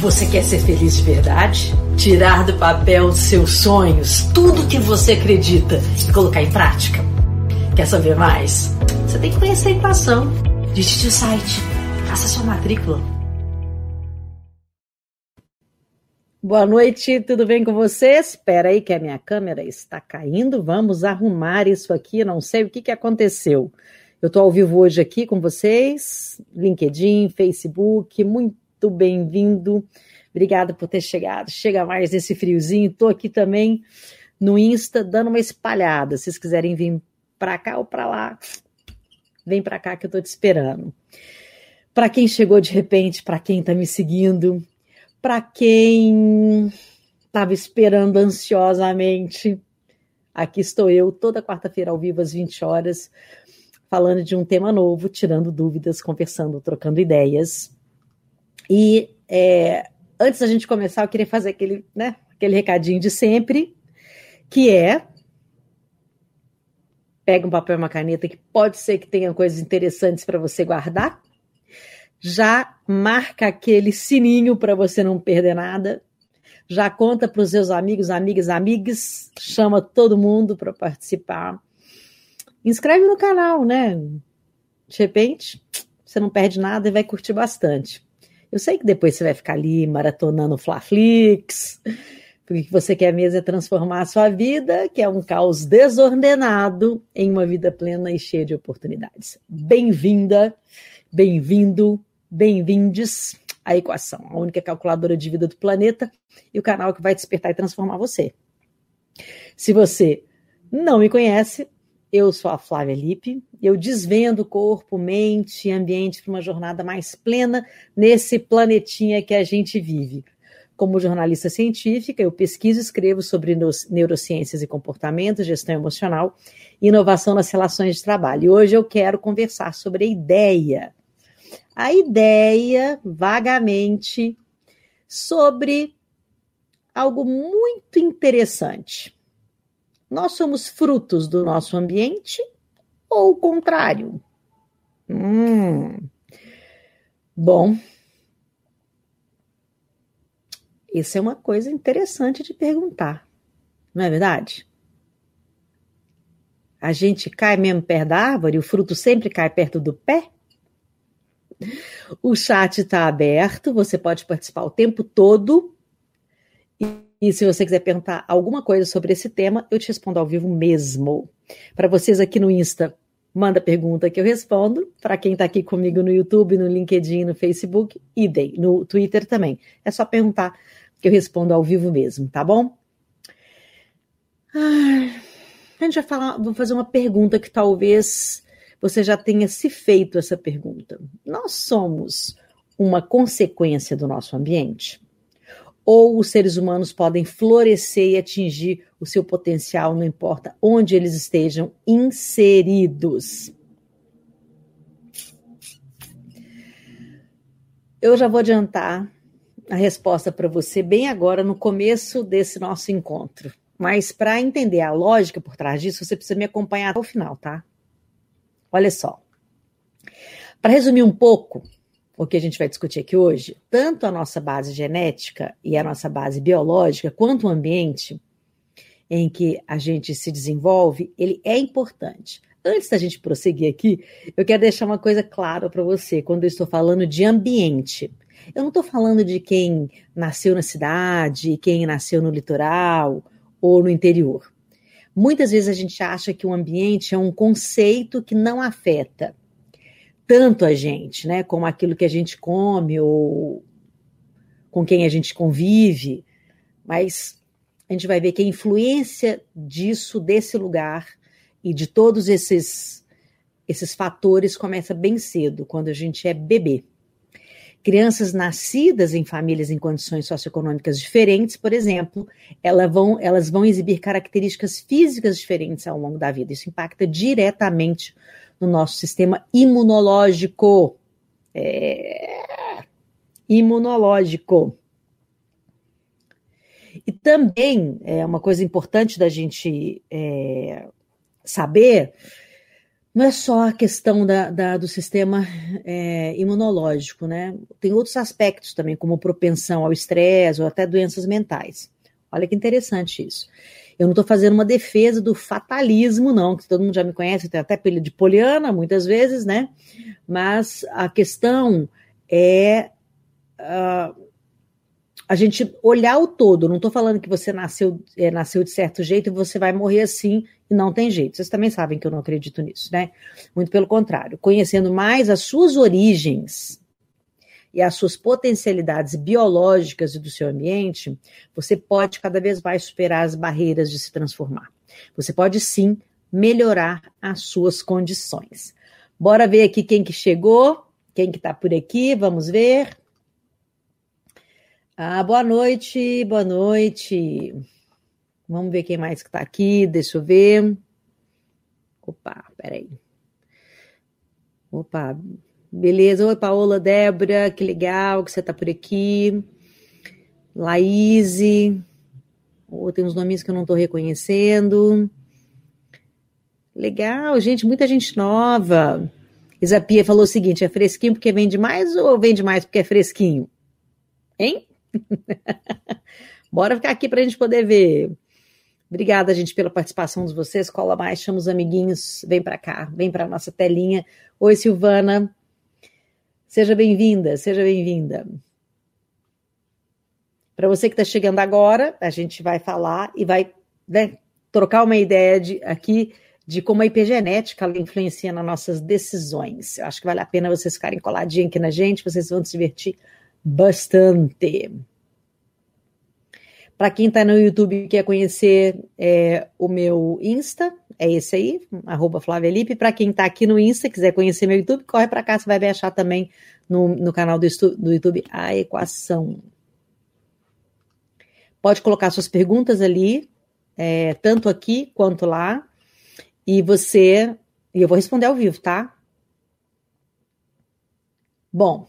Você quer ser feliz de verdade? Tirar do papel seus sonhos, tudo que você acredita e colocar em prática? Quer saber mais? Você tem que conhecer a equação. Digite o site, faça sua matrícula. Boa noite, tudo bem com vocês? Espera aí que a minha câmera está caindo. Vamos arrumar isso aqui. Não sei o que, que aconteceu. Eu estou ao vivo hoje aqui com vocês, LinkedIn, Facebook. Muito muito bem-vindo. Obrigada por ter chegado. Chega mais nesse friozinho. Estou aqui também no Insta dando uma espalhada. Se vocês quiserem vir para cá ou para lá, vem para cá que eu estou te esperando. Para quem chegou de repente, para quem está me seguindo, para quem estava esperando ansiosamente, aqui estou eu toda quarta-feira ao vivo às 20 horas, falando de um tema novo, tirando dúvidas, conversando, trocando ideias. E é, antes da gente começar, eu queria fazer aquele, né, aquele recadinho de sempre, que é pega um papel e uma caneta que pode ser que tenha coisas interessantes para você guardar. Já marca aquele sininho para você não perder nada. Já conta para os seus amigos, amigas, amigas, chama todo mundo para participar. Inscreve no canal, né? De repente, você não perde nada e vai curtir bastante. Eu sei que depois você vai ficar ali maratonando Flaflix, porque o que você quer mesmo é transformar a sua vida, que é um caos desordenado, em uma vida plena e cheia de oportunidades. Bem-vinda, bem-vindo, bem-vindes à Equação, a única calculadora de vida do planeta e o canal que vai despertar e transformar você. Se você não me conhece, eu sou a Flávia Lippe, eu desvendo corpo, mente e ambiente para uma jornada mais plena nesse planetinha que a gente vive. Como jornalista científica, eu pesquiso e escrevo sobre neurociências e comportamento, gestão emocional e inovação nas relações de trabalho. E hoje eu quero conversar sobre a ideia. A ideia, vagamente, sobre algo muito interessante nós somos frutos do nosso ambiente ou o contrário? Hum. Bom, isso é uma coisa interessante de perguntar, não é verdade? A gente cai mesmo perto da árvore, o fruto sempre cai perto do pé? O chat está aberto, você pode participar o tempo todo. E se você quiser perguntar alguma coisa sobre esse tema, eu te respondo ao vivo mesmo. Para vocês aqui no Insta, manda pergunta que eu respondo. Para quem está aqui comigo no YouTube, no LinkedIn, no Facebook, idem. No Twitter também. É só perguntar que eu respondo ao vivo mesmo, tá bom? A gente vai falar, vou fazer uma pergunta que talvez você já tenha se feito essa pergunta. Nós somos uma consequência do nosso ambiente? Ou os seres humanos podem florescer e atingir o seu potencial, não importa onde eles estejam inseridos. Eu já vou adiantar a resposta para você bem agora no começo desse nosso encontro. Mas para entender a lógica por trás disso, você precisa me acompanhar até o final, tá? Olha só. Para resumir um pouco, o que a gente vai discutir aqui hoje, tanto a nossa base genética e a nossa base biológica, quanto o ambiente em que a gente se desenvolve, ele é importante. Antes da gente prosseguir aqui, eu quero deixar uma coisa clara para você quando eu estou falando de ambiente. Eu não estou falando de quem nasceu na cidade, quem nasceu no litoral ou no interior. Muitas vezes a gente acha que o ambiente é um conceito que não afeta tanto a gente, né, como aquilo que a gente come ou com quem a gente convive, mas a gente vai ver que a influência disso, desse lugar e de todos esses esses fatores começa bem cedo, quando a gente é bebê. Crianças nascidas em famílias em condições socioeconômicas diferentes, por exemplo, elas vão, elas vão exibir características físicas diferentes ao longo da vida. Isso impacta diretamente no nosso sistema imunológico. É... Imunológico. E também é uma coisa importante da gente é, saber: não é só a questão da, da do sistema é, imunológico, né? Tem outros aspectos também, como propensão ao estresse ou até doenças mentais. Olha que interessante isso. Eu não estou fazendo uma defesa do fatalismo, não, que todo mundo já me conhece, até apelido de poliana, muitas vezes, né? Mas a questão é uh, a gente olhar o todo. Não estou falando que você nasceu, é, nasceu de certo jeito e você vai morrer assim e não tem jeito. Vocês também sabem que eu não acredito nisso, né? Muito pelo contrário. Conhecendo mais as suas origens e as suas potencialidades biológicas e do seu ambiente, você pode cada vez mais superar as barreiras de se transformar. Você pode sim melhorar as suas condições. Bora ver aqui quem que chegou, quem que tá por aqui, vamos ver. Ah, boa noite, boa noite. Vamos ver quem mais que tá aqui, deixa eu ver. Opa, peraí. Opa, beleza. Oi, Paola, Débora, que legal que você tá por aqui. Laís. Oh, tem uns nomes que eu não tô reconhecendo. Legal, gente, muita gente nova. Isapia falou o seguinte: é fresquinho porque vende mais ou vende mais porque é fresquinho? Hein? Bora ficar aqui para a gente poder ver. Obrigada, gente, pela participação de vocês. Cola mais, chama os amiguinhos, vem para cá, vem para nossa telinha. Oi, Silvana. Seja bem-vinda, seja bem-vinda. Para você que está chegando agora, a gente vai falar e vai né, trocar uma ideia de, aqui de como a epigenética influencia nas nossas decisões. Eu acho que vale a pena vocês ficarem coladinhos aqui na gente, vocês vão se divertir bastante. Para quem está no YouTube e quer conhecer é, o meu Insta, é esse aí, arroba Flávia Lipe. Para quem está aqui no Insta, quiser conhecer meu YouTube, corre para cá, você vai me achar também no, no canal do, do YouTube A Equação. Pode colocar suas perguntas ali, é, tanto aqui quanto lá, e você. E eu vou responder ao vivo, tá? Bom,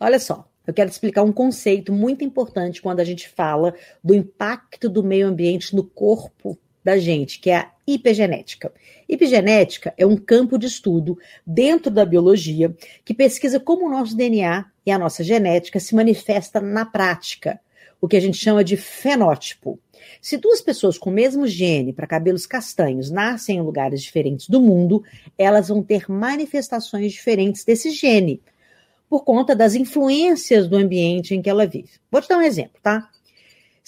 olha só. Eu quero te explicar um conceito muito importante quando a gente fala do impacto do meio ambiente no corpo da gente, que é a hipergenética. Hipergenética é um campo de estudo dentro da biologia que pesquisa como o nosso DNA e a nossa genética se manifesta na prática, o que a gente chama de fenótipo. Se duas pessoas com o mesmo gene para cabelos castanhos nascem em lugares diferentes do mundo, elas vão ter manifestações diferentes desse gene por conta das influências do ambiente em que ela vive. Vou te dar um exemplo, tá?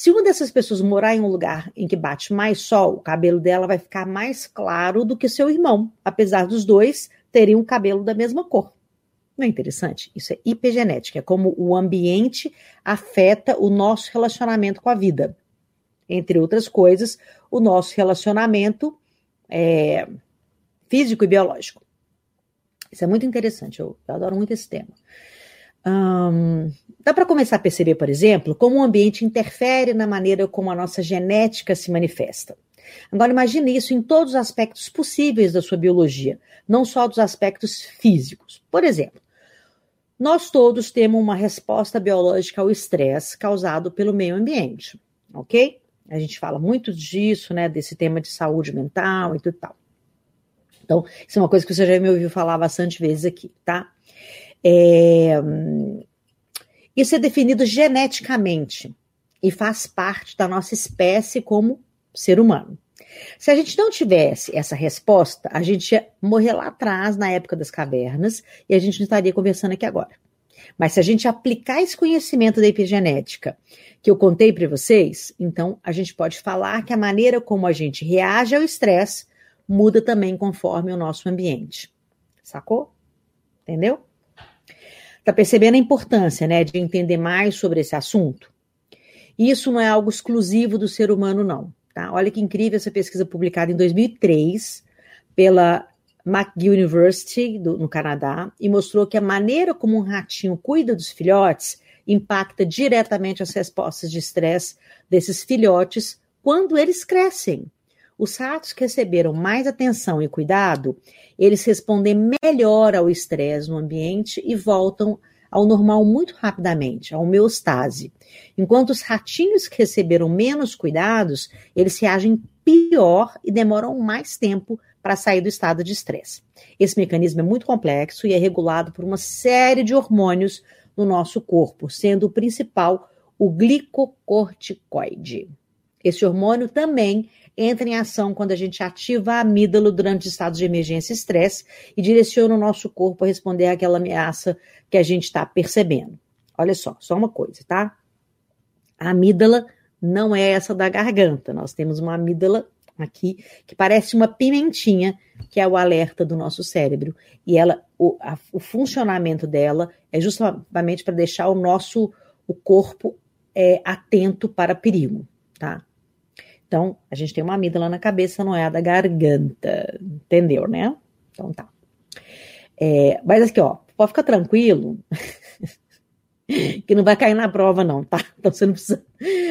Se uma dessas pessoas morar em um lugar em que bate mais sol, o cabelo dela vai ficar mais claro do que seu irmão, apesar dos dois terem um cabelo da mesma cor. Não é interessante? Isso é hipergenética, é como o ambiente afeta o nosso relacionamento com a vida. Entre outras coisas, o nosso relacionamento é, físico e biológico. Isso é muito interessante, eu, eu adoro muito esse tema. Um, dá para começar a perceber, por exemplo, como o ambiente interfere na maneira como a nossa genética se manifesta. Agora, imagine isso em todos os aspectos possíveis da sua biologia, não só dos aspectos físicos. Por exemplo, nós todos temos uma resposta biológica ao estresse causado pelo meio ambiente, ok? A gente fala muito disso, né, desse tema de saúde mental e tudo tal. Então, isso é uma coisa que você já me ouviu falar bastante vezes aqui, tá? É, isso é definido geneticamente e faz parte da nossa espécie como ser humano. Se a gente não tivesse essa resposta, a gente ia morrer lá atrás, na época das cavernas, e a gente não estaria conversando aqui agora. Mas se a gente aplicar esse conhecimento da epigenética que eu contei para vocês, então a gente pode falar que a maneira como a gente reage ao estresse muda também conforme o nosso ambiente. Sacou? Entendeu? Tá percebendo a importância, né, de entender mais sobre esse assunto? Isso não é algo exclusivo do ser humano, não. Tá? Olha que incrível essa pesquisa publicada em 2003 pela McGill University, do, no Canadá, e mostrou que a maneira como um ratinho cuida dos filhotes impacta diretamente as respostas de estresse desses filhotes quando eles crescem. Os ratos que receberam mais atenção e cuidado, eles respondem melhor ao estresse no ambiente e voltam ao normal muito rapidamente, a homeostase. Enquanto os ratinhos que receberam menos cuidados, eles reagem pior e demoram mais tempo para sair do estado de estresse. Esse mecanismo é muito complexo e é regulado por uma série de hormônios no nosso corpo, sendo o principal o glicocorticoide. Esse hormônio também entra em ação quando a gente ativa a amígdala durante estados de emergência e estresse e direciona o nosso corpo a responder àquela ameaça que a gente está percebendo. Olha só, só uma coisa, tá? A amígdala não é essa da garganta. Nós temos uma amígdala aqui que parece uma pimentinha, que é o alerta do nosso cérebro. E ela, o, a, o funcionamento dela é justamente para deixar o nosso o corpo é, atento para perigo, tá? Então, a gente tem uma amígdala na cabeça, não é a da garganta, entendeu, né? Então tá. É, mas aqui, ó, pode ficar tranquilo que não vai cair na prova, não, tá? Então você não precisa,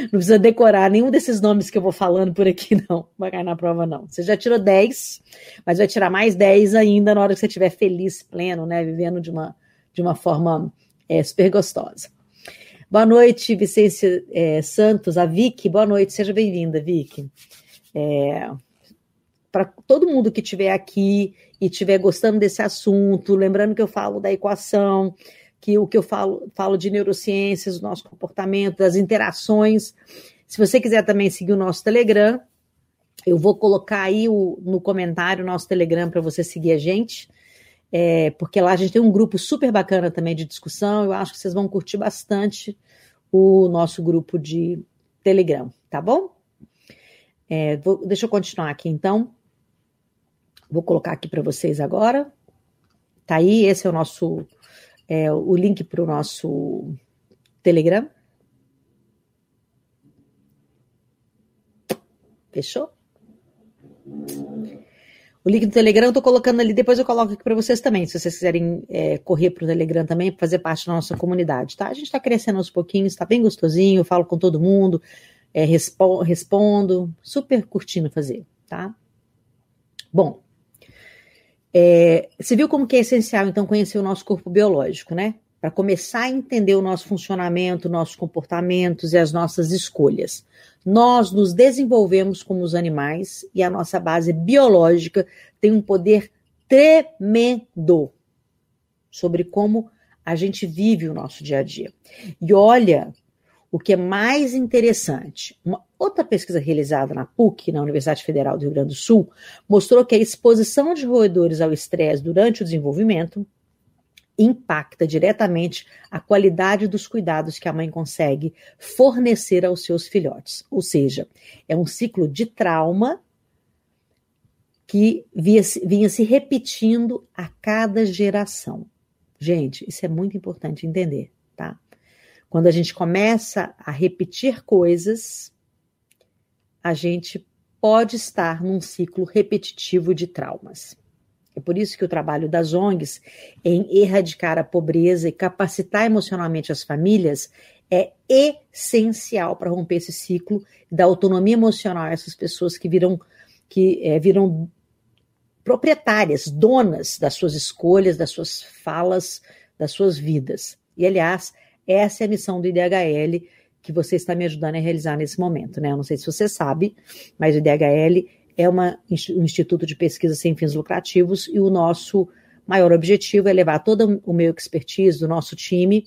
não precisa decorar nenhum desses nomes que eu vou falando por aqui, não. Não vai cair na prova, não. Você já tirou 10, mas vai tirar mais 10 ainda na hora que você estiver feliz, pleno, né? Vivendo de uma, de uma forma é, super gostosa. Boa noite, Vicência é, Santos, a Vicky. Boa noite, seja bem-vinda, Vicky. É, Para todo mundo que estiver aqui e estiver gostando desse assunto, lembrando que eu falo da equação, que o que eu falo, falo de neurociências, do nosso comportamento, das interações. Se você quiser também seguir o nosso Telegram, eu vou colocar aí o, no comentário o nosso Telegram para você seguir a gente. É, porque lá a gente tem um grupo super bacana também de discussão. Eu acho que vocês vão curtir bastante o nosso grupo de Telegram, tá bom? É, vou, deixa eu continuar aqui então. Vou colocar aqui para vocês agora. Tá aí, esse é o nosso é, o link para o nosso Telegram. Fechou? O link do Telegram eu tô colocando ali, depois eu coloco aqui para vocês também, se vocês quiserem é, correr para o Telegram também, fazer parte da nossa comunidade, tá? A gente está crescendo aos pouquinhos, está bem gostosinho, falo com todo mundo, é, respo respondo, super curtindo fazer, tá? Bom, é, você viu como que é essencial, então, conhecer o nosso corpo biológico, né? Para começar a entender o nosso funcionamento, nossos comportamentos e as nossas escolhas. Nós nos desenvolvemos como os animais e a nossa base biológica tem um poder tremendo sobre como a gente vive o nosso dia a dia. E olha o que é mais interessante, uma outra pesquisa realizada na PUC, na Universidade Federal do Rio Grande do Sul, mostrou que a exposição de roedores ao estresse durante o desenvolvimento impacta diretamente a qualidade dos cuidados que a mãe consegue fornecer aos seus filhotes. Ou seja, é um ciclo de trauma que vinha, vinha se repetindo a cada geração. Gente, isso é muito importante entender, tá? Quando a gente começa a repetir coisas, a gente pode estar num ciclo repetitivo de traumas. É por isso que o trabalho das ONGs em erradicar a pobreza e capacitar emocionalmente as famílias é essencial para romper esse ciclo da autonomia emocional a essas pessoas que viram que é, viram proprietárias, donas das suas escolhas, das suas falas, das suas vidas. E aliás, essa é a missão do IDHL que você está me ajudando a realizar nesse momento, né? Eu não sei se você sabe, mas o IDHL é uma, um instituto de pesquisa sem fins lucrativos e o nosso maior objetivo é levar todo o meu expertise do nosso time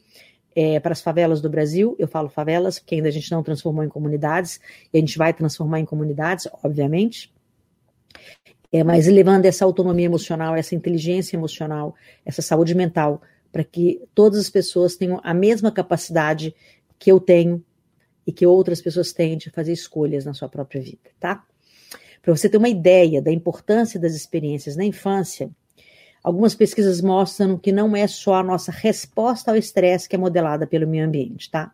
é, para as favelas do Brasil. Eu falo favelas porque ainda a gente não transformou em comunidades e a gente vai transformar em comunidades, obviamente. É, mas levando essa autonomia emocional, essa inteligência emocional, essa saúde mental para que todas as pessoas tenham a mesma capacidade que eu tenho e que outras pessoas têm de fazer escolhas na sua própria vida, tá? Para você ter uma ideia da importância das experiências na infância, algumas pesquisas mostram que não é só a nossa resposta ao estresse que é modelada pelo meio ambiente, tá?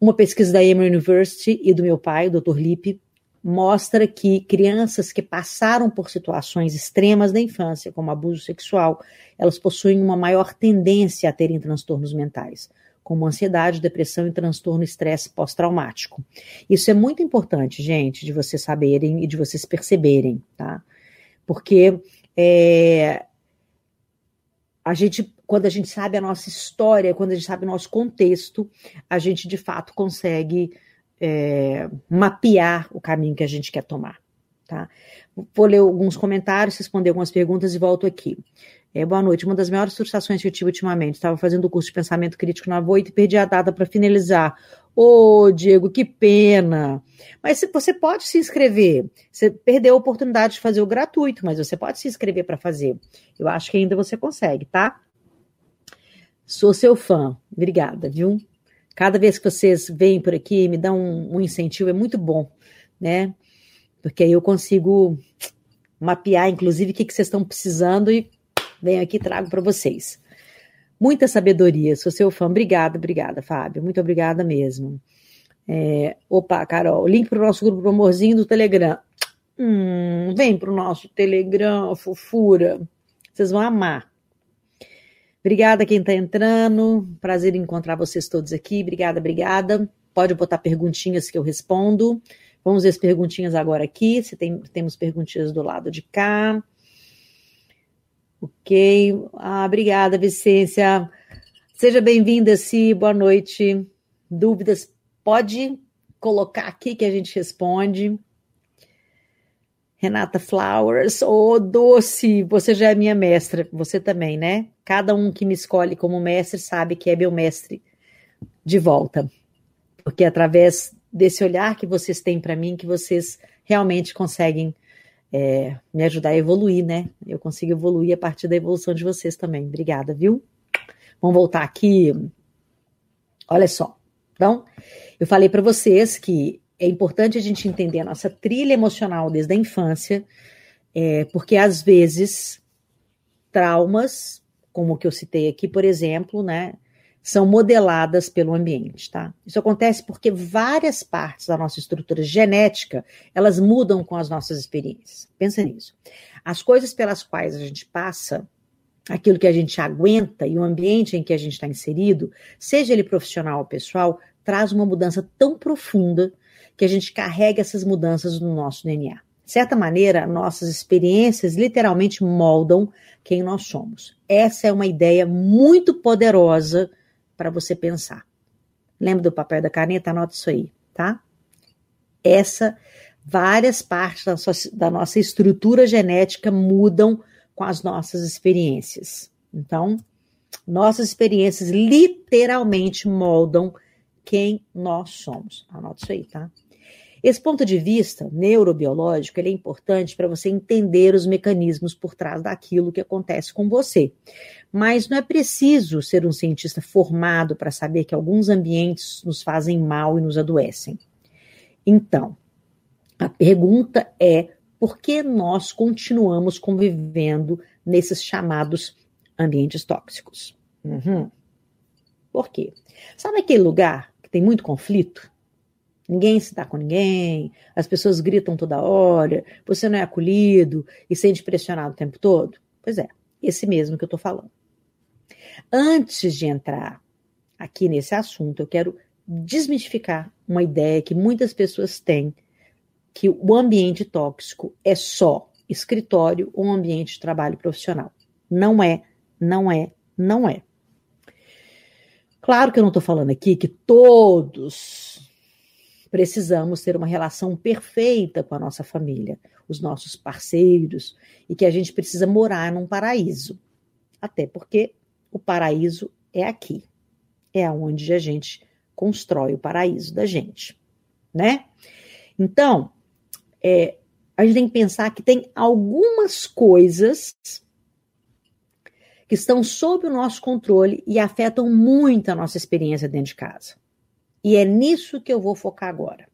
Uma pesquisa da Emory University e do meu pai, o Dr. Lippe, mostra que crianças que passaram por situações extremas da infância, como abuso sexual, elas possuem uma maior tendência a terem transtornos mentais, como ansiedade, depressão e transtorno estresse pós-traumático. Isso é muito importante, gente, de vocês saberem e de vocês perceberem, tá? Porque é, a gente, quando a gente sabe a nossa história, quando a gente sabe o nosso contexto, a gente de fato consegue é, mapear o caminho que a gente quer tomar, tá? Vou ler alguns comentários, responder algumas perguntas e volto aqui. É, boa noite. Uma das maiores frustrações que eu tive ultimamente, estava fazendo o curso de pensamento crítico na Voita e perdi a data para finalizar. Ô, oh, Diego, que pena. Mas você pode se inscrever. Você perdeu a oportunidade de fazer o gratuito, mas você pode se inscrever para fazer. Eu acho que ainda você consegue, tá? Sou seu fã. Obrigada, viu? Cada vez que vocês vêm por aqui, me dão um, um incentivo, é muito bom, né? Porque aí eu consigo mapear, inclusive, o que, que vocês estão precisando e venho aqui e trago para vocês. Muita sabedoria, sou seu fã. Obrigada, obrigada, Fábio. Muito obrigada mesmo. É, opa, Carol, link para o nosso grupo do Amorzinho do Telegram. Hum, vem para o nosso Telegram, fofura. Vocês vão amar. Obrigada quem está entrando. Prazer em encontrar vocês todos aqui. Obrigada, obrigada. Pode botar perguntinhas que eu respondo. Vamos ver as perguntinhas agora aqui. Se tem, temos perguntinhas do lado de cá. Ok. Ah, obrigada, Vicência. Seja bem-vinda, Si. Boa noite. Dúvidas, pode colocar aqui que a gente responde. Renata Flowers, ô oh, doce, você já é minha mestra, você também, né? Cada um que me escolhe como mestre sabe que é meu mestre de volta. Porque é através desse olhar que vocês têm para mim que vocês realmente conseguem é, me ajudar a evoluir, né? Eu consigo evoluir a partir da evolução de vocês também. Obrigada, viu? Vamos voltar aqui. Olha só. Então, eu falei para vocês que é importante a gente entender a nossa trilha emocional desde a infância, é, porque às vezes traumas, como o que eu citei aqui, por exemplo, né, são modeladas pelo ambiente, tá? Isso acontece porque várias partes da nossa estrutura genética, elas mudam com as nossas experiências. Pensa nisso. As coisas pelas quais a gente passa, aquilo que a gente aguenta e o ambiente em que a gente está inserido, seja ele profissional ou pessoal, traz uma mudança tão profunda que a gente carrega essas mudanças no nosso DNA. De certa maneira, nossas experiências literalmente moldam quem nós somos. Essa é uma ideia muito poderosa para você pensar. Lembra do papel da caneta? Anota isso aí, tá? Essa, várias partes da, sua, da nossa estrutura genética mudam com as nossas experiências. Então, nossas experiências literalmente moldam quem nós somos. Anota isso aí, tá? Esse ponto de vista neurobiológico ele é importante para você entender os mecanismos por trás daquilo que acontece com você. Mas não é preciso ser um cientista formado para saber que alguns ambientes nos fazem mal e nos adoecem. Então, a pergunta é por que nós continuamos convivendo nesses chamados ambientes tóxicos? Uhum. Por quê? Sabe aquele lugar que tem muito conflito? Ninguém se dá com ninguém, as pessoas gritam toda hora, você não é acolhido e sente pressionado o tempo todo? Pois é, esse mesmo que eu estou falando. Antes de entrar aqui nesse assunto, eu quero desmistificar uma ideia que muitas pessoas têm que o ambiente tóxico é só escritório ou ambiente de trabalho profissional. Não é, não é, não é. Claro que eu não estou falando aqui que todos precisamos ter uma relação perfeita com a nossa família, os nossos parceiros, e que a gente precisa morar num paraíso. Até porque o paraíso é aqui. É aonde a gente constrói o paraíso da gente, né? Então, é, a gente tem que pensar que tem algumas coisas que estão sob o nosso controle e afetam muito a nossa experiência dentro de casa. E é nisso que eu vou focar agora.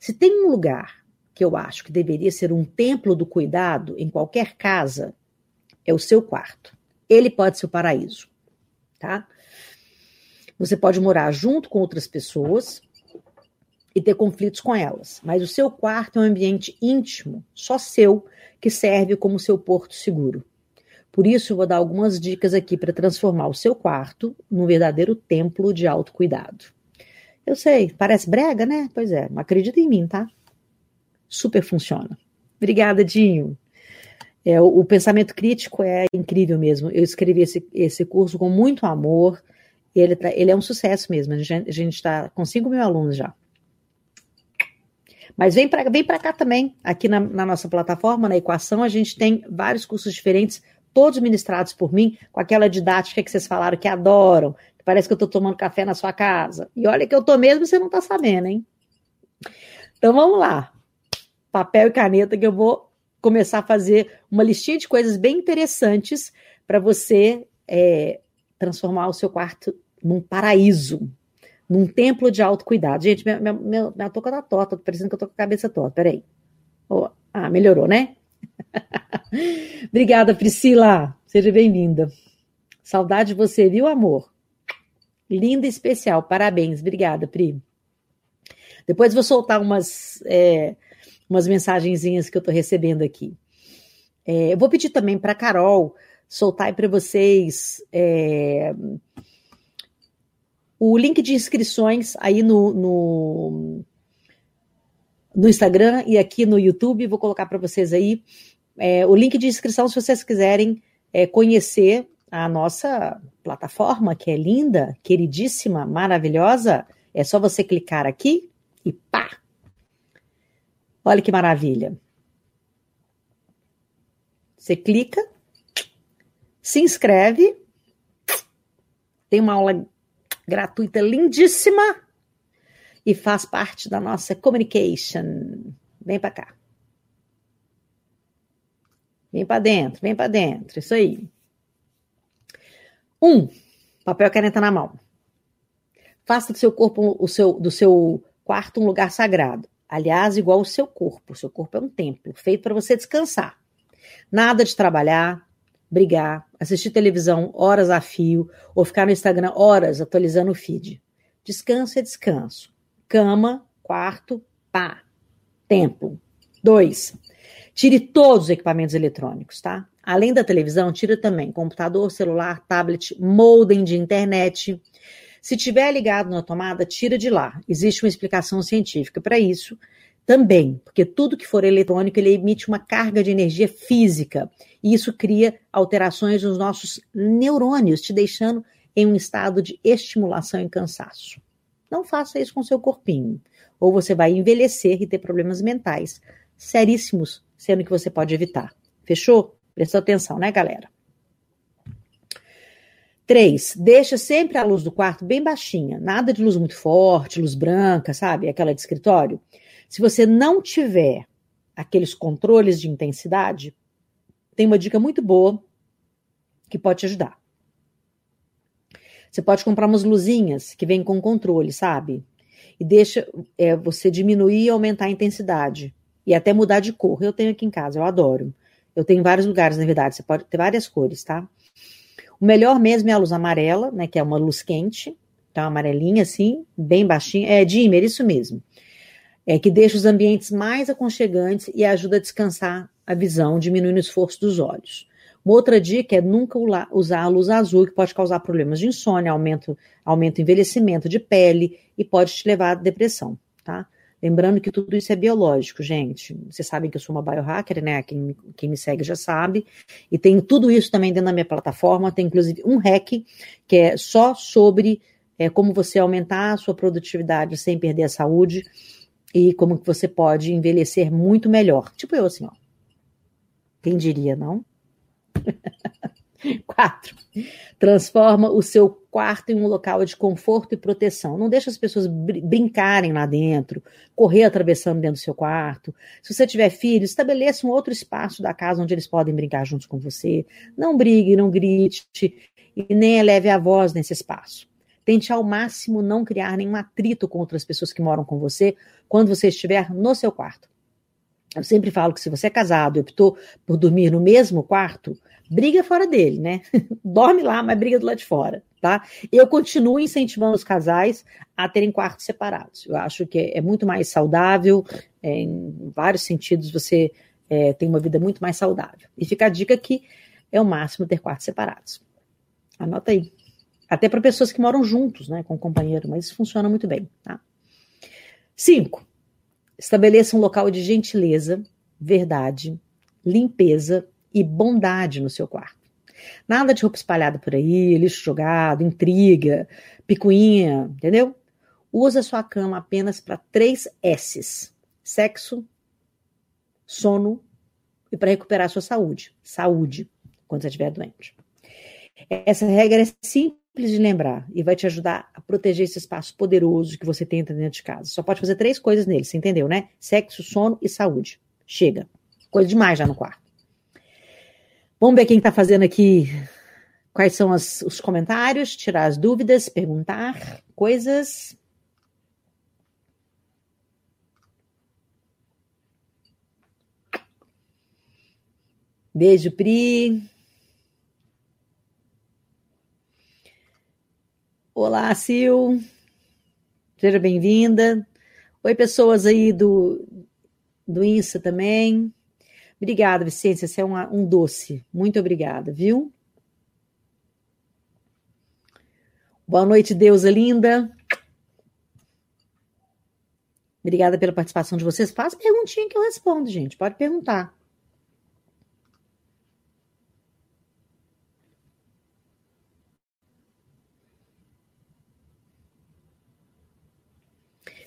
Se tem um lugar que eu acho que deveria ser um templo do cuidado em qualquer casa, é o seu quarto. Ele pode ser o paraíso, tá? Você pode morar junto com outras pessoas e ter conflitos com elas, mas o seu quarto é um ambiente íntimo, só seu, que serve como seu porto seguro. Por isso, eu vou dar algumas dicas aqui para transformar o seu quarto num verdadeiro templo de autocuidado. Eu sei, parece brega, né? Pois é, acredita em mim, tá? Super funciona. Obrigada, Dinho. É, o, o, pensamento crítico é incrível mesmo. Eu escrevi esse, esse curso com muito amor. Ele, tá, ele é um sucesso mesmo. A gente está com 5 mil alunos já. Mas vem para vem cá também. Aqui na, na, nossa plataforma, na Equação, a gente tem vários cursos diferentes, todos ministrados por mim, com aquela didática que vocês falaram que adoram, que parece que eu estou tomando café na sua casa. E olha que eu estou mesmo, você não está sabendo, hein? Então vamos lá. Papel e caneta que eu vou começar a fazer uma listinha de coisas bem interessantes para você é, transformar o seu quarto num paraíso, num templo de autocuidado. Gente, minha, minha, minha, tá torta, tô parecendo que eu tô com a cabeça torta. Peraí. Oh, ah, melhorou, né? Obrigada, Priscila. Seja bem-vinda. Saudade de você, viu, amor? Linda e especial. Parabéns. Obrigada, Pri. Depois vou soltar umas, é, umas mensagenzinhas que eu tô recebendo aqui. É, eu vou pedir também para Carol soltar para vocês é, o link de inscrições aí no, no, no Instagram e aqui no YouTube. Vou colocar para vocês aí é, o link de inscrição se vocês quiserem é, conhecer a nossa plataforma, que é linda, queridíssima, maravilhosa. É só você clicar aqui e pá! Olha que maravilha. Você clica, se inscreve, tem uma aula gratuita lindíssima e faz parte da nossa communication. Vem para cá. Vem para dentro, vem para dentro. Isso aí. Um, papel e caneta na mão. Faça do seu corpo, o seu, do seu quarto, um lugar sagrado. Aliás, igual o seu corpo. O seu corpo é um templo, feito para você descansar. Nada de trabalhar, brigar, assistir televisão horas a fio ou ficar no Instagram horas atualizando o feed. Descanso é descanso. Cama, quarto, pá. Tempo. Dois. Tire todos os equipamentos eletrônicos, tá? Além da televisão, tira também computador, celular, tablet, modem de internet. Se tiver ligado na tomada, tira de lá. Existe uma explicação científica para isso também, porque tudo que for eletrônico ele emite uma carga de energia física e isso cria alterações nos nossos neurônios, te deixando em um estado de estimulação e cansaço. Não faça isso com seu corpinho, ou você vai envelhecer e ter problemas mentais seríssimos, sendo que você pode evitar. Fechou? Presta atenção, né, galera? 3. Deixa sempre a luz do quarto bem baixinha. Nada de luz muito forte, luz branca, sabe? Aquela de escritório. Se você não tiver aqueles controles de intensidade, tem uma dica muito boa que pode te ajudar. Você pode comprar umas luzinhas que vêm com controle, sabe? E deixa é, você diminuir e aumentar a intensidade. E até mudar de cor. Eu tenho aqui em casa, eu adoro. Eu tenho vários lugares, na verdade. Você pode ter várias cores, tá? O melhor mesmo é a luz amarela, né? Que é uma luz quente. Então, amarelinha, assim, bem baixinha. É dimmer, isso mesmo é, que deixa os ambientes mais aconchegantes e ajuda a descansar a visão, diminuindo o esforço dos olhos. Uma outra dica é nunca usar a luz azul, que pode causar problemas de insônia, aumento, aumento envelhecimento de pele e pode te levar à depressão, tá? Lembrando que tudo isso é biológico, gente. Vocês sabem que eu sou uma biohacker, né? Quem, quem me segue já sabe. E tem tudo isso também dentro da minha plataforma. Tem inclusive um hack que é só sobre é, como você aumentar a sua produtividade sem perder a saúde e como que você pode envelhecer muito melhor. Tipo eu, assim, ó. Quem diria, não? Quatro. Transforma o seu quarto em um local de conforto e proteção. Não deixa as pessoas br brincarem lá dentro, correr atravessando dentro do seu quarto. Se você tiver filhos, estabeleça um outro espaço da casa onde eles podem brincar juntos com você. Não brigue, não grite e nem eleve a voz nesse espaço. Tente ao máximo não criar nenhum atrito com outras pessoas que moram com você quando você estiver no seu quarto. Eu sempre falo que se você é casado e optou por dormir no mesmo quarto, briga fora dele, né? Dorme lá, mas briga do lado de fora, tá? Eu continuo incentivando os casais a terem quartos separados. Eu acho que é muito mais saudável, é, em vários sentidos você é, tem uma vida muito mais saudável. E fica a dica que é o máximo ter quartos separados. Anota aí. Até para pessoas que moram juntos, né, com o companheiro, mas isso funciona muito bem, tá? Cinco, estabeleça um local de gentileza, verdade, limpeza e bondade no seu quarto. Nada de roupa espalhada por aí, lixo jogado, intriga, picuinha, entendeu? Usa sua cama apenas para três S's: sexo, sono e para recuperar sua saúde. Saúde, quando você estiver doente. Essa regra é simples de lembrar e vai te ajudar a proteger esse espaço poderoso que você tem dentro de casa. Só pode fazer três coisas nele, você entendeu, né? Sexo, sono e saúde. Chega. Coisa demais já no quarto. Vamos ver quem está fazendo aqui. Quais são as, os comentários, tirar as dúvidas, perguntar coisas. Beijo, Pri. Olá, Sil. Seja bem-vinda. Oi, pessoas aí do, do Insta também. Obrigada, Vicência. Você é uma, um doce. Muito obrigada, viu? Boa noite, deusa linda. Obrigada pela participação de vocês. Faz perguntinha que eu respondo, gente. Pode perguntar.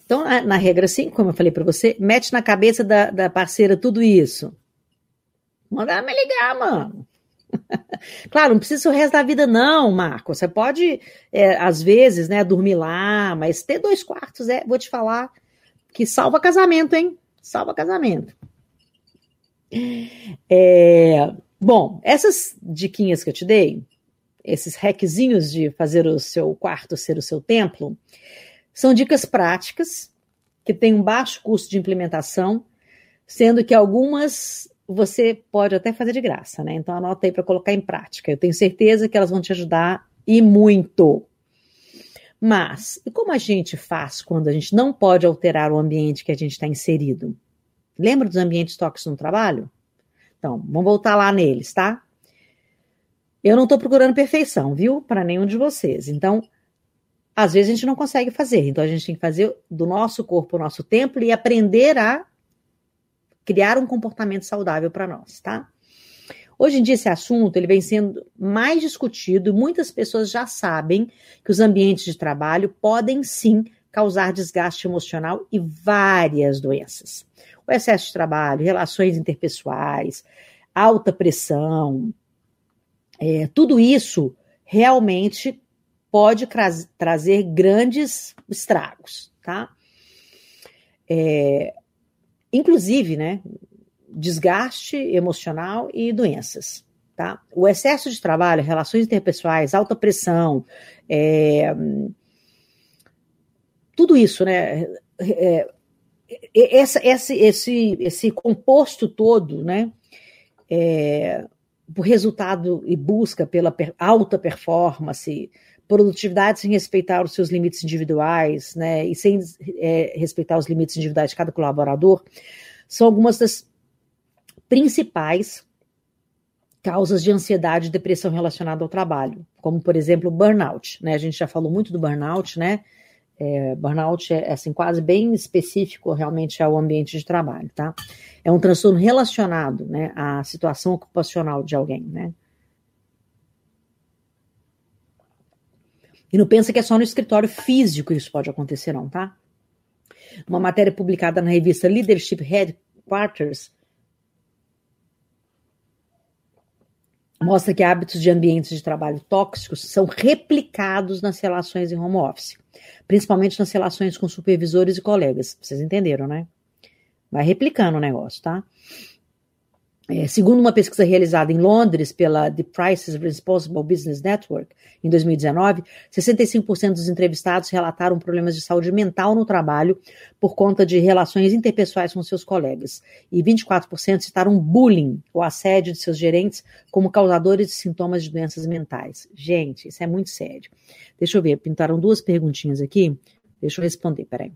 Então, na regra 5, como eu falei para você, mete na cabeça da, da parceira tudo isso. Manda ela me ligar, mano. claro, não precisa o resto da vida, não, Marco. Você pode, é, às vezes, né, dormir lá, mas ter dois quartos, é, vou te falar, que salva casamento, hein? Salva casamento. É, bom, essas diquinhas que eu te dei, esses hackzinhos de fazer o seu quarto ser o seu templo, são dicas práticas, que têm um baixo custo de implementação, sendo que algumas você pode até fazer de graça, né? Então anota aí para colocar em prática. Eu tenho certeza que elas vão te ajudar e muito. Mas, e como a gente faz quando a gente não pode alterar o ambiente que a gente está inserido? Lembra dos ambientes tóxicos no trabalho? Então, vamos voltar lá neles, tá? Eu não estou procurando perfeição, viu? Para nenhum de vocês. Então, às vezes a gente não consegue fazer. Então a gente tem que fazer do nosso corpo o nosso templo e aprender a criar um comportamento saudável para nós, tá? Hoje em dia esse assunto ele vem sendo mais discutido, muitas pessoas já sabem que os ambientes de trabalho podem sim causar desgaste emocional e várias doenças. O excesso de trabalho, relações interpessoais, alta pressão, é, tudo isso realmente pode trazer grandes estragos, tá? É, inclusive, né, desgaste emocional e doenças, tá? O excesso de trabalho, relações interpessoais, alta pressão, é, tudo isso, né, é, esse, esse, esse, esse composto todo, né, é, o resultado e busca pela alta performance, produtividade sem respeitar os seus limites individuais, né, e sem é, respeitar os limites individuais de cada colaborador, são algumas das principais causas de ansiedade e depressão relacionada ao trabalho, como por exemplo burnout, né? A gente já falou muito do burnout, né? É, burnout é assim quase bem específico realmente ao ambiente de trabalho, tá? É um transtorno relacionado, né, à situação ocupacional de alguém, né? E não pensa que é só no escritório físico que isso pode acontecer, não, tá? Uma matéria publicada na revista Leadership Headquarters mostra que hábitos de ambientes de trabalho tóxicos são replicados nas relações em home office, principalmente nas relações com supervisores e colegas. Vocês entenderam, né? Vai replicando o negócio, tá? É, segundo uma pesquisa realizada em Londres pela The Prices Responsible Business Network, em 2019, 65% dos entrevistados relataram problemas de saúde mental no trabalho por conta de relações interpessoais com seus colegas. E 24% citaram bullying, o assédio de seus gerentes, como causadores de sintomas de doenças mentais. Gente, isso é muito sério. Deixa eu ver, pintaram duas perguntinhas aqui. Deixa eu responder, peraí.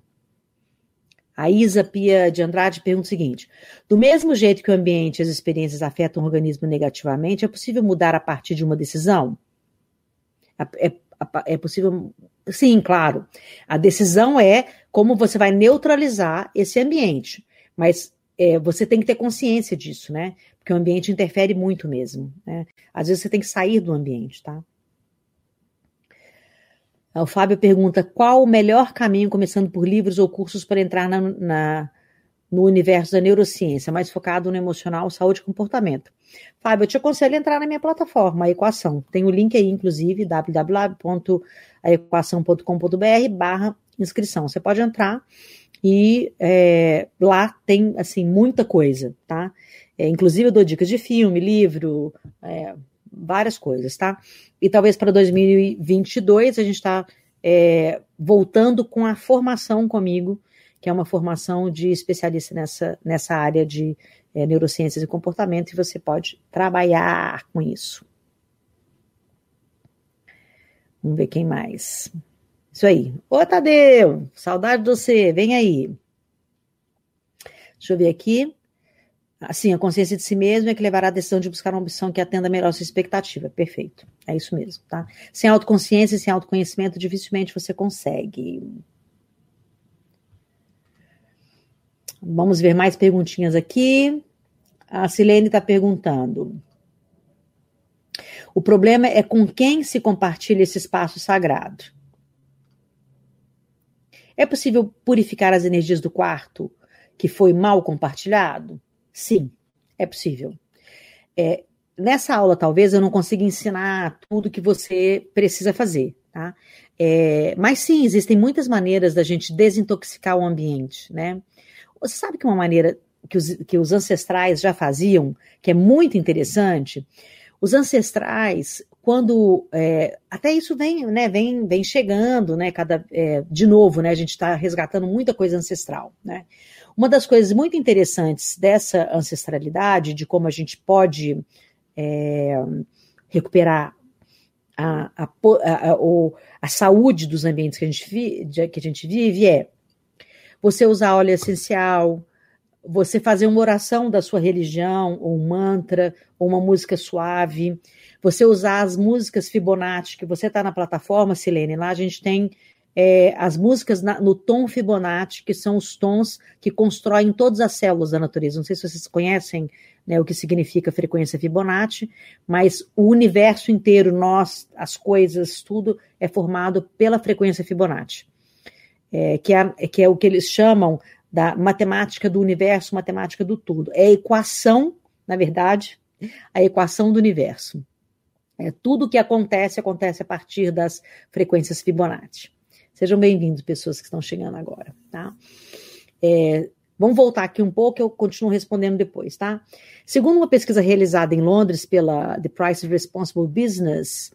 A Isa Pia de Andrade pergunta o seguinte: do mesmo jeito que o ambiente e as experiências afetam o organismo negativamente, é possível mudar a partir de uma decisão? É, é, possível. Sim, claro. A decisão é como você vai neutralizar esse ambiente. Mas é, você tem que ter consciência disso, né? Porque o ambiente interfere muito mesmo. Né? Às vezes você tem que sair do ambiente, tá? O Fábio pergunta qual o melhor caminho, começando por livros ou cursos, para entrar na, na, no universo da neurociência, mais focado no emocional, saúde e comportamento. Fábio, eu te aconselho a entrar na minha plataforma, a Equação. Tem o link aí, inclusive, www.aequação.com.br barra inscrição. Você pode entrar e é, lá tem, assim, muita coisa, tá? É, inclusive eu dou dicas de filme, livro, é, várias coisas, tá? E talvez para 2022 a gente está é, voltando com a formação comigo, que é uma formação de especialista nessa, nessa área de é, neurociências e comportamento, e você pode trabalhar com isso. Vamos ver quem mais. Isso aí. Ô, Tadeu, saudade de você, vem aí. Deixa eu ver aqui. Assim, a consciência de si mesmo é que levará a decisão de buscar uma opção que atenda melhor sua expectativa. Perfeito. É isso mesmo, tá? Sem autoconsciência e sem autoconhecimento, dificilmente você consegue. Vamos ver mais perguntinhas aqui. A Silene está perguntando. O problema é com quem se compartilha esse espaço sagrado. É possível purificar as energias do quarto que foi mal compartilhado? Sim, é possível. É, nessa aula, talvez, eu não consiga ensinar tudo que você precisa fazer, tá? É, mas sim, existem muitas maneiras da gente desintoxicar o ambiente, né? Você sabe que uma maneira que os, que os ancestrais já faziam, que é muito interessante, os ancestrais, quando é, até isso vem, né, vem, vem chegando, né, cada é, de novo, né, a gente está resgatando muita coisa ancestral, né. Uma das coisas muito interessantes dessa ancestralidade, de como a gente pode é, recuperar a, a, a, a, saúde dos ambientes que a, gente vi, que a gente vive, é você usar óleo essencial, você fazer uma oração da sua religião, ou um mantra, ou uma música suave, você usar as músicas Fibonacci, que você está na plataforma, Silene, lá a gente tem é, as músicas na, no tom Fibonacci, que são os tons que constroem todas as células da natureza. Não sei se vocês conhecem né, o que significa frequência Fibonacci, mas o universo inteiro, nós, as coisas, tudo é formado pela frequência Fibonacci, é, que, é, que é o que eles chamam da matemática do universo, matemática do tudo. É a equação, na verdade, a equação do universo. É, tudo que acontece, acontece a partir das frequências Fibonacci. Sejam bem-vindos, pessoas que estão chegando agora, tá? É, vamos voltar aqui um pouco, eu continuo respondendo depois, tá? Segundo uma pesquisa realizada em Londres pela The Price Responsible Business,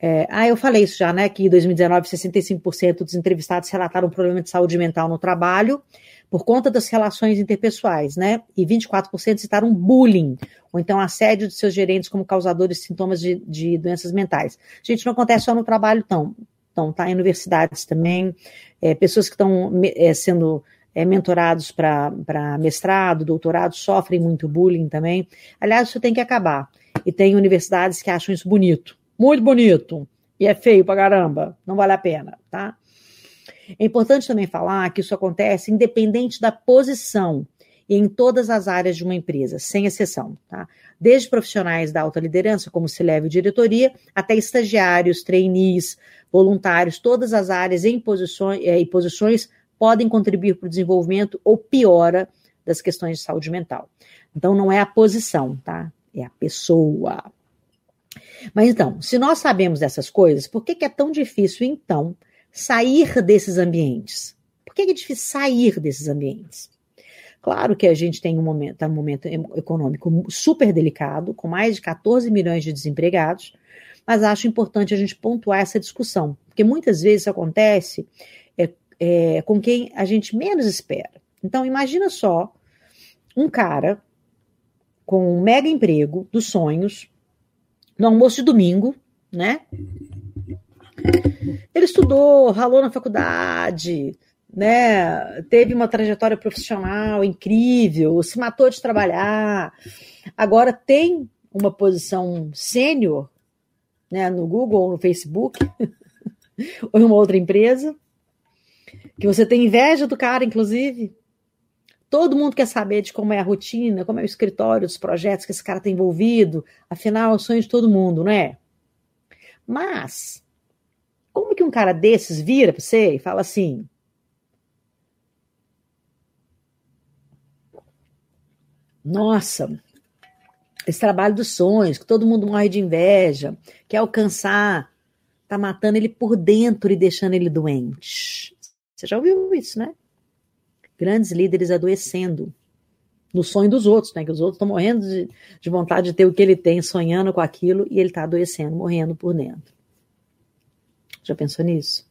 é, ah, eu falei isso já, né? Que em 2019, 65% dos entrevistados relataram um problema de saúde mental no trabalho por conta das relações interpessoais, né? E 24% citaram bullying, ou então assédio de seus gerentes como causadores de sintomas de, de doenças mentais. Gente, não acontece só no trabalho, então estão tá, em universidades também, é, pessoas que estão é, sendo é, mentorados para mestrado, doutorado, sofrem muito bullying também. Aliás, isso tem que acabar. E tem universidades que acham isso bonito, muito bonito, e é feio pra caramba, não vale a pena, tá? É importante também falar que isso acontece independente da posição em todas as áreas de uma empresa, sem exceção, tá? Desde profissionais da alta liderança, como se leve diretoria, até estagiários, trainees, voluntários, todas as áreas em posições, é, posições podem contribuir para o desenvolvimento ou piora das questões de saúde mental. Então, não é a posição, tá? É a pessoa. Mas então, se nós sabemos dessas coisas, por que, que é tão difícil, então, sair desses ambientes? Por que é difícil sair desses ambientes? Claro que a gente tem um momento, tá momento econômico super delicado, com mais de 14 milhões de desempregados, mas acho importante a gente pontuar essa discussão, porque muitas vezes isso acontece é, é, com quem a gente menos espera. Então, imagina só um cara com um mega emprego dos sonhos, no almoço de domingo, né? Ele estudou, ralou na faculdade, né? Teve uma trajetória profissional incrível, se matou de trabalhar. Agora tem uma posição sênior né, no Google ou no Facebook, ou em uma outra empresa, que você tem inveja do cara, inclusive. Todo mundo quer saber de como é a rotina, como é o escritório, os projetos que esse cara tem envolvido. Afinal, é o sonho de todo mundo, não é? Mas, como que um cara desses vira para você e fala assim: Nossa, esse trabalho dos sonhos, que todo mundo morre de inveja, quer alcançar, tá matando ele por dentro e deixando ele doente. Você já ouviu isso, né? Grandes líderes adoecendo no sonho dos outros, né? Que os outros estão morrendo de, de, vontade de ter o que ele tem, sonhando com aquilo, e ele está adoecendo, morrendo por dentro. Já pensou nisso?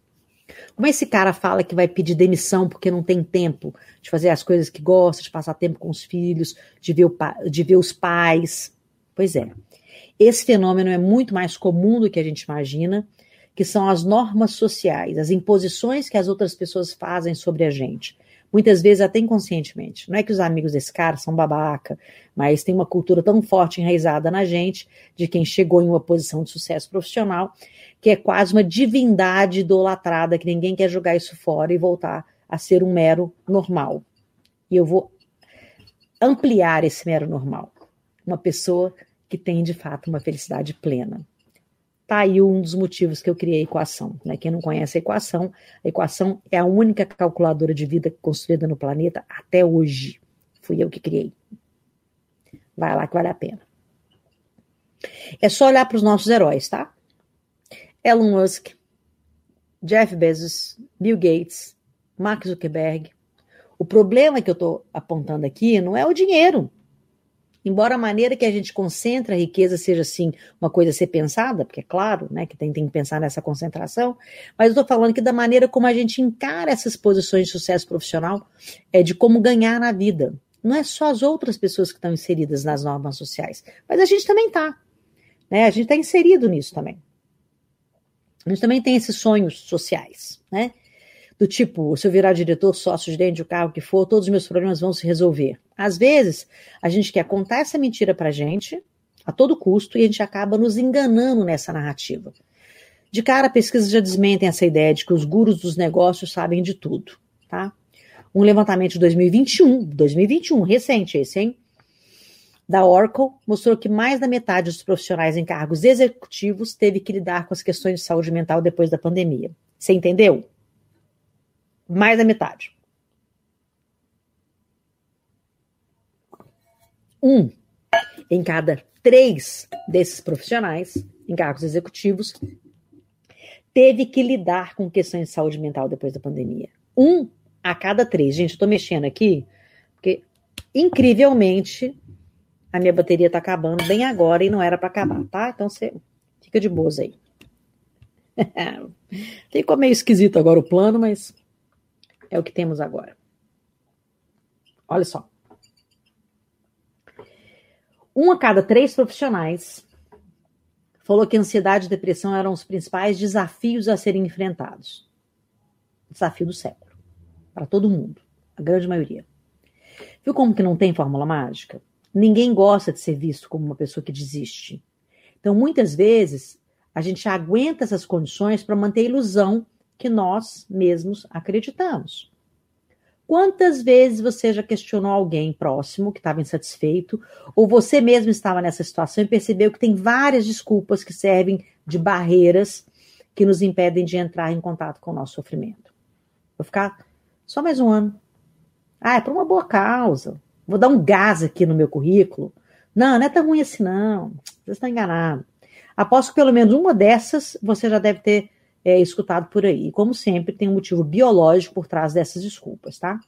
Como esse cara fala que vai pedir demissão porque não tem tempo de fazer as coisas que gosta, de passar tempo com os filhos, de ver, de ver os pais? Pois é. Esse fenômeno é muito mais comum do que a gente imagina, que são as normas sociais, as imposições que as outras pessoas fazem sobre a gente. Muitas vezes até inconscientemente. Não é que os amigos desse cara são babaca, mas tem uma cultura tão forte enraizada na gente de quem chegou em uma posição de sucesso profissional que é quase uma divindade idolatrada, que ninguém quer jogar isso fora e voltar a ser um mero normal. E eu vou ampliar esse mero normal. Uma pessoa que tem de fato uma felicidade plena. Tá aí um dos motivos que eu criei a equação. Né? Quem não conhece a equação, a equação é a única calculadora de vida construída no planeta até hoje. Fui eu que criei. Vai lá que vale a pena. É só olhar para os nossos heróis, tá? Elon Musk, Jeff Bezos, Bill Gates, Mark Zuckerberg. O problema que eu estou apontando aqui não é o dinheiro. Embora a maneira que a gente concentra a riqueza seja, assim, uma coisa a ser pensada, porque é claro né, que tem, tem que pensar nessa concentração, mas eu estou falando aqui da maneira como a gente encara essas posições de sucesso profissional, é de como ganhar na vida. Não é só as outras pessoas que estão inseridas nas normas sociais, mas a gente também está. Né? A gente está inserido nisso também. A gente também tem esses sonhos sociais, né? Do tipo, se eu virar diretor, sócio, gerente, o carro que for, todos os meus problemas vão se resolver. Às vezes, a gente quer contar essa mentira pra gente, a todo custo, e a gente acaba nos enganando nessa narrativa. De cara, pesquisas já desmentem essa ideia de que os gurus dos negócios sabem de tudo, tá? Um levantamento de 2021, 2021, recente esse, hein? da Oracle mostrou que mais da metade dos profissionais em cargos executivos teve que lidar com as questões de saúde mental depois da pandemia. Você entendeu? Mais da metade. Um em cada três desses profissionais em cargos executivos teve que lidar com questões de saúde mental depois da pandemia. Um a cada três. Gente, tô mexendo aqui, porque incrivelmente a minha bateria tá acabando bem agora e não era para acabar, tá? Então você fica de boas aí. Ficou meio esquisito agora o plano, mas é o que temos agora. Olha só. Um a cada três profissionais falou que ansiedade e depressão eram os principais desafios a serem enfrentados. Desafio do século. Para todo mundo. A grande maioria. Viu como que não tem fórmula mágica? Ninguém gosta de ser visto como uma pessoa que desiste. Então, muitas vezes, a gente aguenta essas condições para manter a ilusão que nós mesmos acreditamos. Quantas vezes você já questionou alguém próximo que estava insatisfeito, ou você mesmo estava nessa situação e percebeu que tem várias desculpas que servem de barreiras que nos impedem de entrar em contato com o nosso sofrimento? Vou ficar só mais um ano. Ah, é por uma boa causa vou dar um gás aqui no meu currículo. Não, não é tão ruim assim, não. Você está enganado. Aposto que pelo menos uma dessas você já deve ter é, escutado por aí. E, como sempre, tem um motivo biológico por trás dessas desculpas, tá?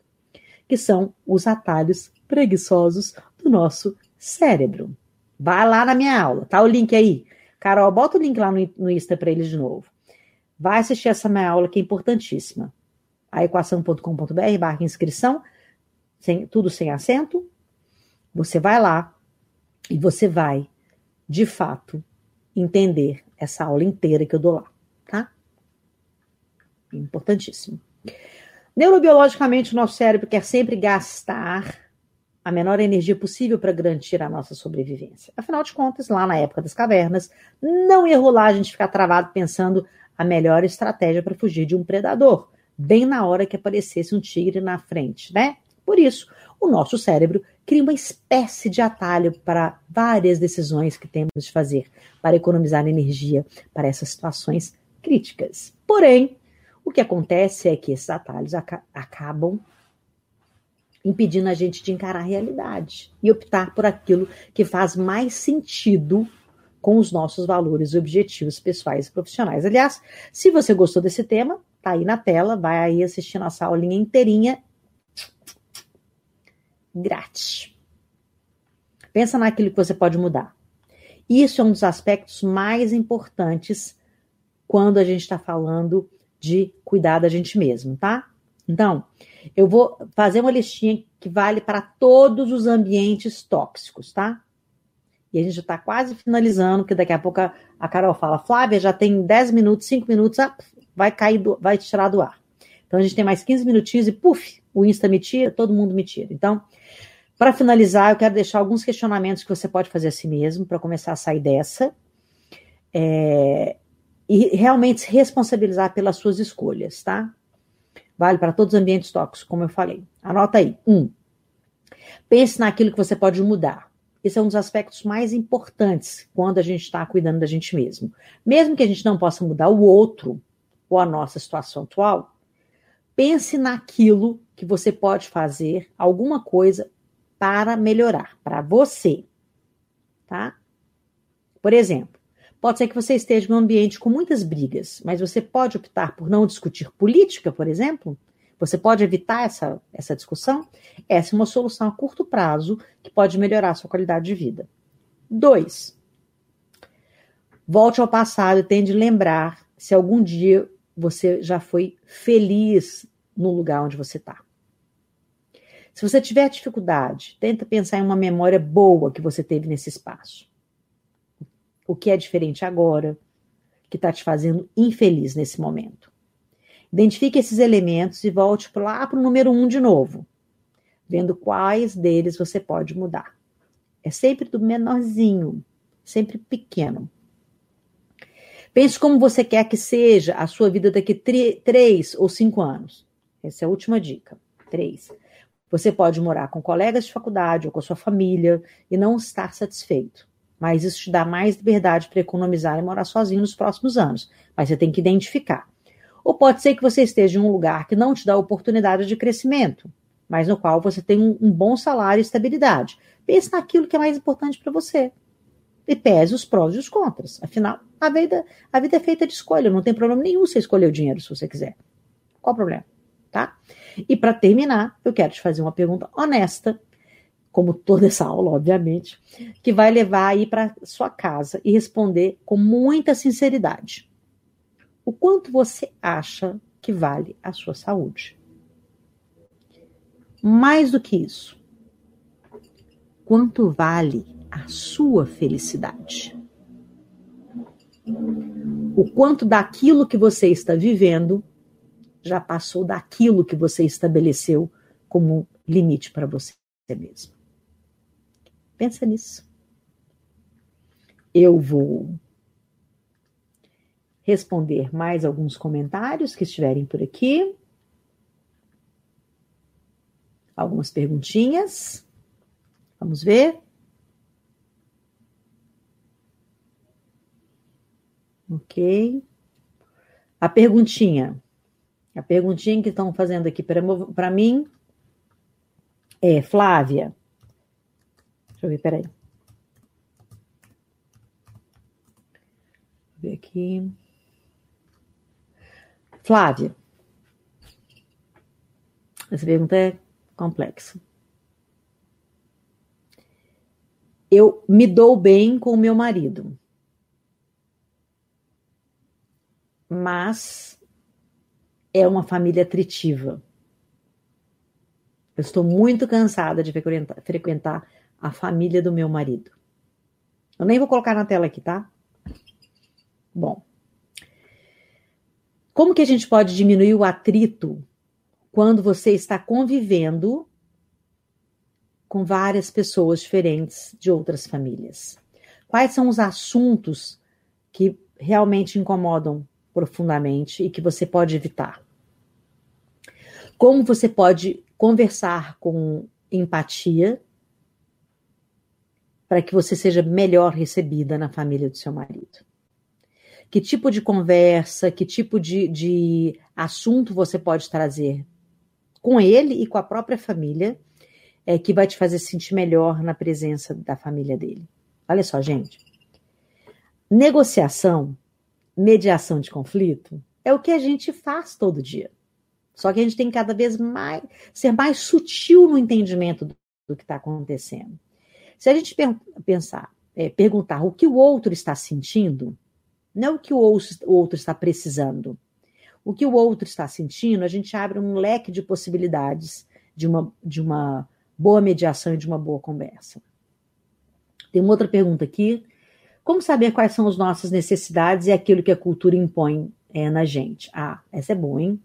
Que são os atalhos preguiçosos do nosso cérebro. Vai lá na minha aula, tá o link aí. Carol, bota o link lá no, no Insta para eles de novo. Vai assistir essa minha aula que é importantíssima. A equação.com.br barra inscrição sem, tudo sem acento, você vai lá e você vai, de fato, entender essa aula inteira que eu dou lá? Importantíssimo. Neurobiologicamente, o nosso cérebro quer sempre gastar a menor energia possível para garantir a nossa sobrevivência. Afinal de contas, lá na época das cavernas, não ia rolar a gente ficar travado pensando a melhor estratégia para fugir de um predador, bem na hora que aparecesse um tigre na frente, né? Por isso, o nosso cérebro cria uma espécie de atalho para várias decisões que temos de fazer para economizar energia para essas situações críticas. Porém, o que acontece é que esses atalhos ac acabam impedindo a gente de encarar a realidade e optar por aquilo que faz mais sentido com os nossos valores e objetivos pessoais e profissionais. Aliás, se você gostou desse tema, tá aí na tela, vai aí assistir nossa aulinha inteirinha grátis. Pensa naquilo que você pode mudar. Isso é um dos aspectos mais importantes quando a gente está falando de cuidar da gente mesmo, tá? Então, eu vou fazer uma listinha que vale para todos os ambientes tóxicos, tá? E a gente já está quase finalizando, porque daqui a pouco a, Carol fala, Flávia, já tem 10 minutos, 5 minutos, ah, vai cair, do, vai tirar do ar. Então a gente tem mais 15 minutinhos e, puf, o Insta me tira, todo mundo me tira. Então, para finalizar, eu quero deixar alguns questionamentos que você pode fazer a si mesmo para começar a sair dessa. É, e realmente se responsabilizar pelas suas escolhas, tá? Vale para todos os ambientes tóxicos, como eu falei. Anota aí. Um, pense naquilo que você pode mudar. Esse é um dos aspectos mais importantes quando a gente está cuidando da gente mesmo. Mesmo que a gente não possa mudar o outro ou a nossa situação atual, pense naquilo que você pode fazer, alguma coisa para melhorar, para você. Tá? Por exemplo, pode ser que você esteja em um ambiente com muitas brigas, mas você pode optar por não discutir política, por exemplo. Você pode evitar essa, essa discussão. Essa é uma solução a curto prazo que pode melhorar a sua qualidade de vida. Dois, volte ao passado e tente lembrar se algum dia você já foi feliz no lugar onde você está. Se você tiver dificuldade, tenta pensar em uma memória boa que você teve nesse espaço. Que é diferente agora, que está te fazendo infeliz nesse momento. Identifique esses elementos e volte lá para o número um de novo, vendo quais deles você pode mudar. É sempre do menorzinho, sempre pequeno. Pense como você quer que seja a sua vida daqui três ou cinco anos. Essa é a última dica. Três. Você pode morar com colegas de faculdade ou com a sua família e não estar satisfeito. Mas isso te dá mais liberdade para economizar e morar sozinho nos próximos anos. Mas você tem que identificar. Ou pode ser que você esteja em um lugar que não te dá oportunidade de crescimento, mas no qual você tem um, um bom salário e estabilidade. Pense naquilo que é mais importante para você. E pese os prós e os contras. Afinal, a vida, a vida é feita de escolha. Não tem problema nenhum você escolher o dinheiro se você quiser. Qual o problema? Tá? E para terminar, eu quero te fazer uma pergunta honesta, como toda essa aula, obviamente, que vai levar aí para sua casa e responder com muita sinceridade. O quanto você acha que vale a sua saúde? Mais do que isso, quanto vale a sua felicidade? O quanto daquilo que você está vivendo já passou daquilo que você estabeleceu como limite para você mesmo. Pensa nisso. Eu vou responder mais alguns comentários que estiverem por aqui. Algumas perguntinhas. Vamos ver. Ok. A perguntinha. A perguntinha que estão fazendo aqui para mim é, Flávia. Deixa eu ver, peraí. Vou ver aqui. Flávia. Essa pergunta é complexa. Eu me dou bem com o meu marido. Mas é uma família atritiva. Eu estou muito cansada de frequentar, frequentar a família do meu marido. Eu nem vou colocar na tela aqui, tá? Bom. Como que a gente pode diminuir o atrito quando você está convivendo com várias pessoas diferentes de outras famílias? Quais são os assuntos que realmente incomodam profundamente e que você pode evitar? Como você pode conversar com empatia para que você seja melhor recebida na família do seu marido? Que tipo de conversa, que tipo de, de assunto você pode trazer com ele e com a própria família é, que vai te fazer sentir melhor na presença da família dele. Olha só, gente. Negociação, mediação de conflito, é o que a gente faz todo dia. Só que a gente tem que cada vez mais ser mais sutil no entendimento do, do que está acontecendo. Se a gente pensar, é, perguntar o que o outro está sentindo, não o que o outro está precisando. O que o outro está sentindo, a gente abre um leque de possibilidades de uma, de uma boa mediação e de uma boa conversa. Tem uma outra pergunta aqui. Como saber quais são as nossas necessidades e aquilo que a cultura impõe é, na gente? Ah, essa é boa, hein?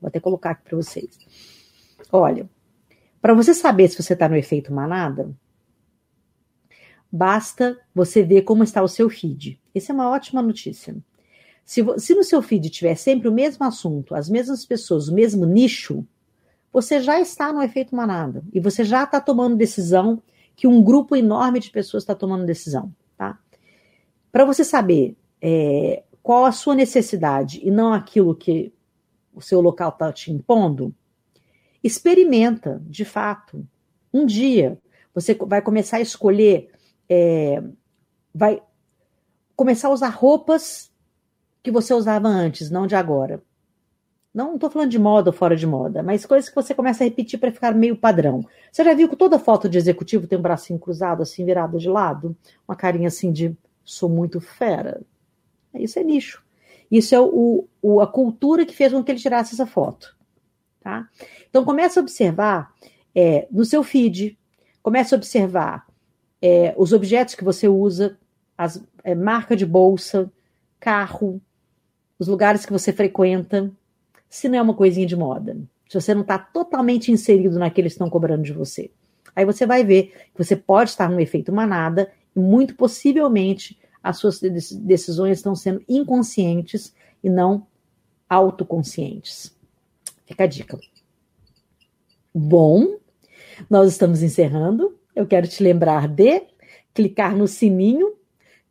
Vou até colocar aqui para vocês. Olha, para você saber se você está no efeito manada, basta você ver como está o seu feed. Essa é uma ótima notícia. Se, se, no seu feed tiver sempre o mesmo assunto, as mesmas pessoas, o mesmo nicho, você já está no efeito manada. E você já está tomando decisão que um grupo enorme de pessoas está tomando decisão. Tá? Para você saber é, qual a sua necessidade e não aquilo que o seu local está te impondo, experimenta, de fato. Um dia você vai começar a escolher, é, vai começar a usar roupas que você usava antes, não de agora. Não estou falando de moda ou fora de moda, mas coisas que você começa a repetir para ficar meio padrão. Você já viu que toda foto de executivo tem um bracinho cruzado, assim, virado de lado? Uma carinha assim de sou muito fera. Isso é nicho. Isso é o, o, a cultura que fez com que ele tirasse essa foto. Tá? Então comece a observar é, no seu feed, comece a observar é, os objetos que você usa, as é, marca de bolsa, carro, os lugares que você frequenta, se não é uma coisinha de moda, se você não está totalmente inserido naqueles que estão cobrando de você. Aí você vai ver que você pode estar no efeito manada e muito possivelmente as suas decisões estão sendo inconscientes e não autoconscientes. Fica a dica. Bom, nós estamos encerrando. Eu quero te lembrar de clicar no sininho,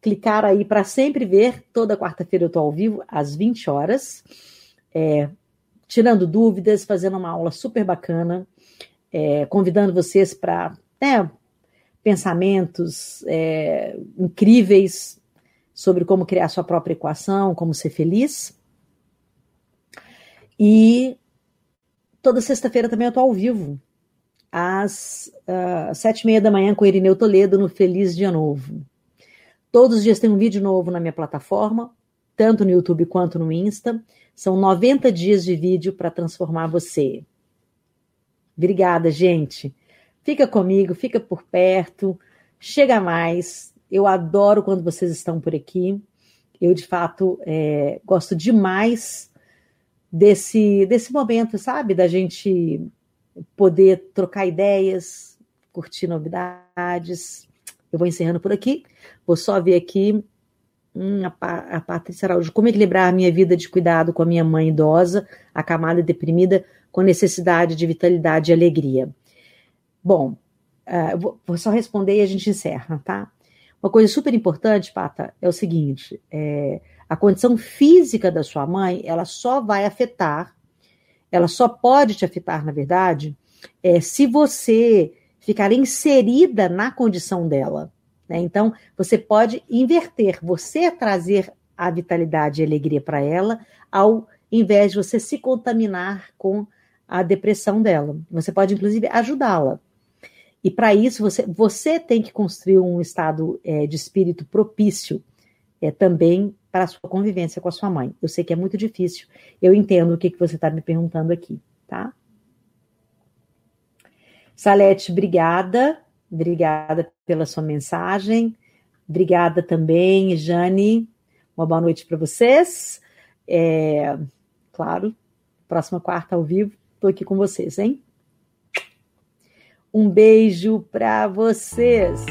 clicar aí para sempre ver. Toda quarta-feira eu estou ao vivo, às 20 horas, é, tirando dúvidas, fazendo uma aula super bacana, é, convidando vocês para né, pensamentos é, incríveis sobre como criar sua própria equação, como ser feliz. E toda sexta-feira também eu estou ao vivo, às uh, sete e meia da manhã com Irineu Toledo no Feliz Dia Novo. Todos os dias tem um vídeo novo na minha plataforma, tanto no YouTube quanto no Insta. São 90 dias de vídeo para transformar você. Obrigada, gente. Fica comigo, fica por perto, chega mais, eu adoro quando vocês estão por aqui. Eu, de fato, é, gosto demais desse, desse momento, sabe? Da gente poder trocar ideias, curtir novidades. Eu vou encerrando por aqui. Vou só ver aqui hum, a, a Patrícia Araújo. Como equilibrar a minha vida de cuidado com a minha mãe idosa, acamada e deprimida, com necessidade de vitalidade e alegria? Bom, uh, vou, vou só responder e a gente encerra, tá? Uma coisa super importante, Pata, é o seguinte: é, a condição física da sua mãe, ela só vai afetar, ela só pode te afetar, na verdade, é, se você ficar inserida na condição dela. Né? Então, você pode inverter, você trazer a vitalidade e alegria para ela, ao invés de você se contaminar com a depressão dela. Você pode, inclusive, ajudá-la. E para isso você, você tem que construir um estado é, de espírito propício é, também para a sua convivência com a sua mãe. Eu sei que é muito difícil, eu entendo o que, que você está me perguntando aqui, tá? Salete, obrigada, obrigada pela sua mensagem, obrigada também, Jane, uma boa noite para vocês. É, claro, próxima quarta ao vivo, estou aqui com vocês, hein? Um beijo para vocês.